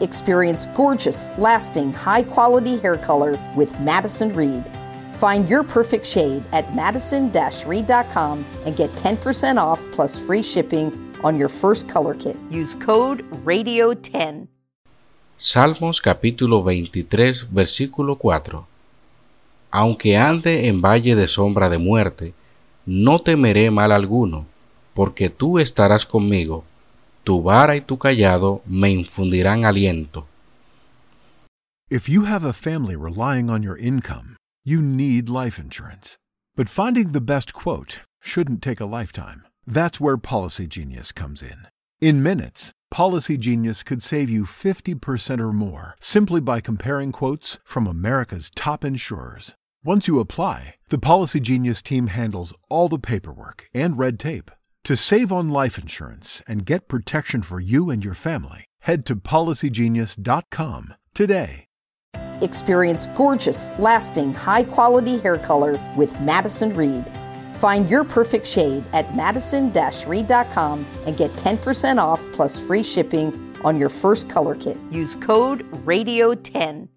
Experience gorgeous, lasting, high quality hair color with Madison Reed. Find your perfect shade at madison reed.com and get 10% off plus free shipping on your first color kit. Use code RADIO10. Salmos capítulo 23, versículo 4. Aunque ande en valle de sombra de muerte, no temeré mal alguno, porque tú estarás conmigo tu vara y tu cayado me infundirán aliento. If you have a family relying on your income, you need life insurance. But finding the best quote shouldn't take a lifetime. That's where Policygenius comes in. In minutes, Policygenius could save you 50% or more simply by comparing quotes from America's top insurers. Once you apply, the Policygenius team handles all the paperwork and red tape to save on life insurance and get protection for you and your family, head to policygenius.com today. Experience gorgeous, lasting, high quality hair color with Madison Reed. Find your perfect shade at madison reed.com and get 10% off plus free shipping on your first color kit. Use code RADIO10.